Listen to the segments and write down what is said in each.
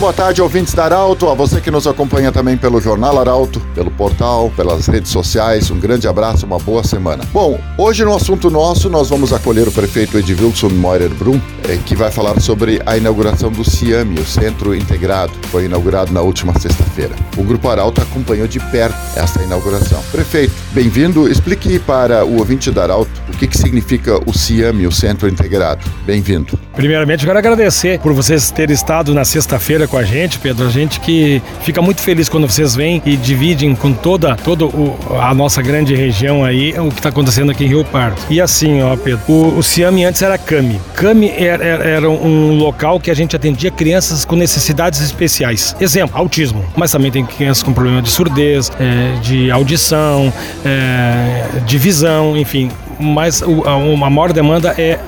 Boa tarde, ouvintes da Arauto, a você que nos acompanha também pelo Jornal Arauto, pelo portal, pelas redes sociais. Um grande abraço, uma boa semana. Bom, hoje no assunto nosso nós vamos acolher o prefeito Edvilson Moirer Brum, eh, que vai falar sobre a inauguração do CIAMI, o Centro Integrado, que foi inaugurado na última sexta-feira. O Grupo Arauto acompanhou de perto essa inauguração. Prefeito, bem-vindo. Explique para o ouvinte da Arauto o que, que significa o CIAMI, o Centro Integrado. Bem-vindo. Primeiramente, quero agradecer por vocês terem estado na sexta-feira com a gente, Pedro. A gente que fica muito feliz quando vocês vêm e dividem com toda, toda o, a nossa grande região aí o que está acontecendo aqui em Rio Pardo. E assim, ó, Pedro, o, o CIAMI antes era CAMI. CAMI era, era, era um local que a gente atendia crianças com necessidades especiais. Exemplo, autismo. Mas também tem crianças com problema de surdez, é, de audição, é, de visão, enfim mas a, maior demanda é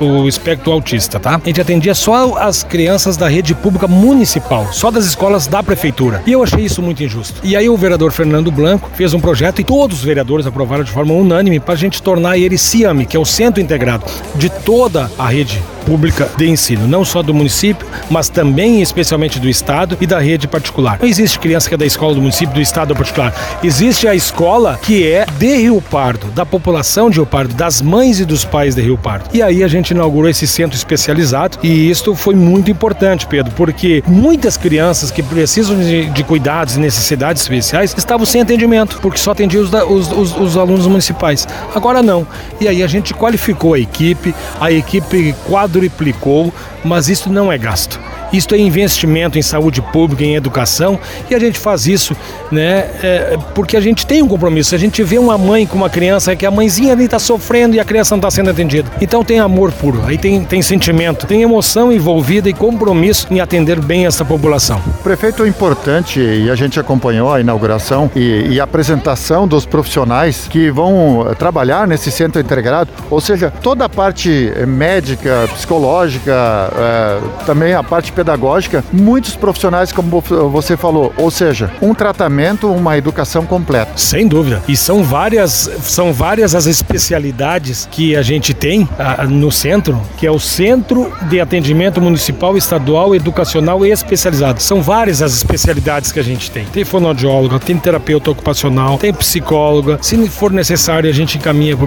o, espectro autista, tá? A gente atendia só as crianças da rede pública municipal, só das escolas da prefeitura. E eu achei isso muito injusto. E aí o vereador Fernando Blanco fez um projeto e todos os vereadores aprovaram de forma unânime para a gente tornar ele CIAMI, que é o Centro Integrado de toda a rede pública de ensino, não só do município, mas também especialmente do estado e da rede particular. Não existe criança que é da escola do município, do estado ou particular. Existe a escola que é de Rio Pardo, da população de Rio Pardo, das mães e dos pais de Rio Pardo. E aí a gente inaugurou esse centro especializado e isto foi muito importante, Pedro, porque muitas crianças que precisam de, de cuidados e necessidades especiais estavam sem atendimento, porque só atendia os, os, os, os alunos municipais. Agora não. E aí a gente qualificou a equipe, a equipe quadruplicou, mas isso não é gasto. Isto é investimento em saúde pública, em educação, e a gente faz isso, né? É, porque a gente tem um compromisso. A gente vê uma mãe com uma criança que a mãezinha ali está sofrendo e a criança não está sendo atendida. Então tem amor puro, aí tem, tem sentimento, tem emoção envolvida e compromisso em atender bem essa população. Prefeito, é importante, e a gente acompanhou a inauguração e, e a apresentação dos profissionais que vão trabalhar nesse centro integrado, ou seja, toda a parte médica, psicológica, é, também a parte pedagógica, muitos profissionais, como você falou, ou seja, um tratamento, uma educação completa. Sem dúvida. E são várias, são várias as especialidades que a gente tem a, no centro, que é o Centro de Atendimento Municipal, Estadual, Educacional e Especializado. São várias as especialidades que a gente tem. Tem fonoaudióloga, tem terapeuta ocupacional, tem psicóloga. Se for necessário, a gente encaminha para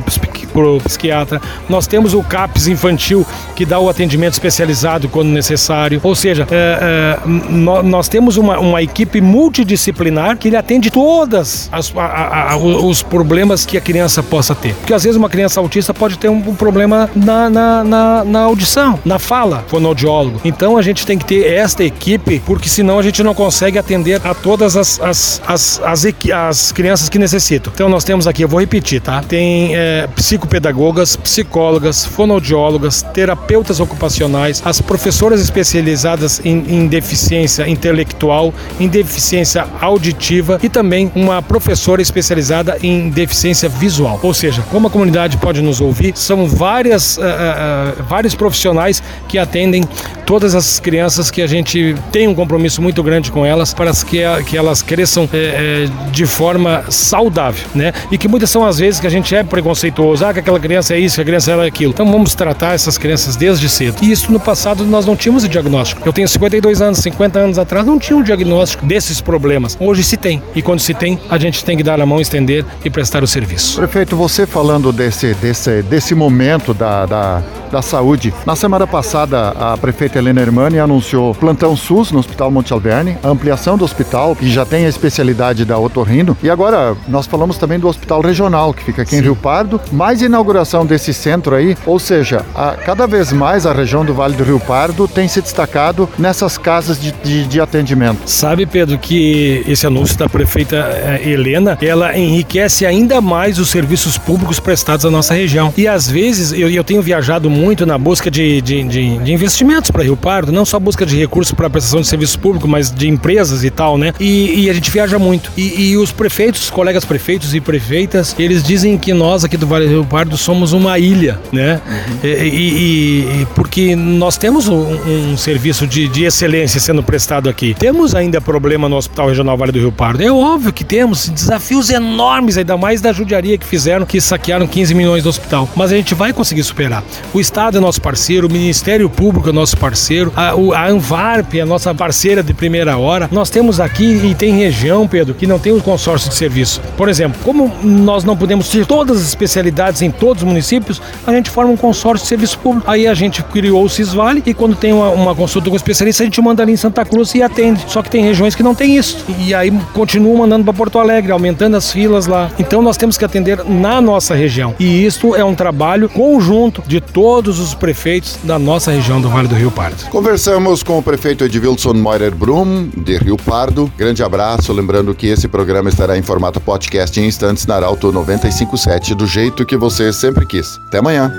o psiquiatra. Nós temos o CAPS infantil, que dá o atendimento especializado quando necessário. Ou seja, é, é, nós temos uma, uma equipe multidisciplinar que ele atende todas as, a, a, os problemas que a criança possa ter. Porque às vezes uma criança autista pode ter um, um problema na, na, na, na, audição, na fala, fonoaudiólogo. Então a gente tem que ter esta equipe, porque senão a gente não consegue atender a todas as, as, as, as, as crianças que necessitam. Então nós temos aqui, eu vou repetir, tá? Tem é, psicopedagogas, psicólogas, fonoaudiólogas, terapeutas ocupacionais, as professoras especializadas especializadas em, em deficiência intelectual, em deficiência auditiva e também uma professora especializada em deficiência visual. Ou seja, como a comunidade pode nos ouvir, são várias, uh, uh, vários profissionais que atendem todas as crianças que a gente tem um compromisso muito grande com elas para que, que elas cresçam é, é, de forma saudável, né? E que muitas são as vezes que a gente é preconceituoso, ah, que aquela criança é isso, que a criança é aquilo. Então vamos tratar essas crianças desde cedo. E isso no passado nós não tínhamos o diagnóstico. Eu tenho 52 anos, 50 anos atrás não tinha um diagnóstico desses problemas. Hoje se tem. E quando se tem, a gente tem que dar a mão, estender e prestar o serviço. Prefeito, você falando desse, desse, desse momento da, da, da saúde, na semana passada a prefeita Helena Hermani anunciou plantão SUS no Hospital Monte Alverne, ampliação do hospital, que já tem a especialidade da otorrino. E agora nós falamos também do Hospital Regional, que fica aqui Sim. em Rio Pardo, mais inauguração desse centro aí, ou seja, a, cada vez mais a região do Vale do Rio Pardo tem se destacado nessas casas de, de, de atendimento. Sabe, Pedro, que esse anúncio da prefeita eh, Helena, ela enriquece ainda mais os serviços públicos prestados à nossa região. E às vezes, eu, eu tenho viajado muito na busca de, de, de, de investimentos para Rio Pardo, não só busca de recursos para prestação de serviço público, mas de empresas e tal, né? E, e a gente viaja muito. E, e, os prefeitos, os colegas prefeitos e prefeitas, eles dizem que nós aqui do Vale do Rio Pardo somos uma ilha, né? Uhum. E, e, porque nós temos um, um serviço de, de excelência sendo prestado aqui. Temos ainda problema no Hospital Regional Vale do Rio Pardo. É óbvio que temos desafios enormes, ainda mais da judiaria que fizeram, que saquearam 15 milhões do hospital. Mas a gente vai conseguir superar. O Estado é nosso parceiro, o Ministério Público é nosso parceiro, a, a Anvarp é nossa parceira de primeira hora. Nós temos aqui e tem região, Pedro, que não tem o consórcio de serviço. Por exemplo, como nós não podemos ter todas as especialidades em todos os municípios, a gente forma um consórcio de serviço público. Aí a gente criou o Cisvale e quando tem uma, uma consulta com especialista, a gente manda ali em Santa Cruz e atende. Só que tem regiões que não tem isso. E aí continuam mandando para Porto Alegre, aumentando as filas lá. Então nós temos que atender na nossa região. E isso é um trabalho conjunto de todos os prefeitos da nossa região do Vale do Rio Pardo. Conversamos com o prefeito Edvilson Moirer Brum, de Rio Pardo. Grande abraço, lembrando que esse programa estará em formato podcast em instantes na Arauto 957, do jeito que você sempre quis. Até amanhã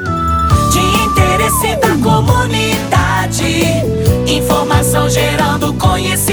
interesse tá da comunidade. Informação gerando conhecimento.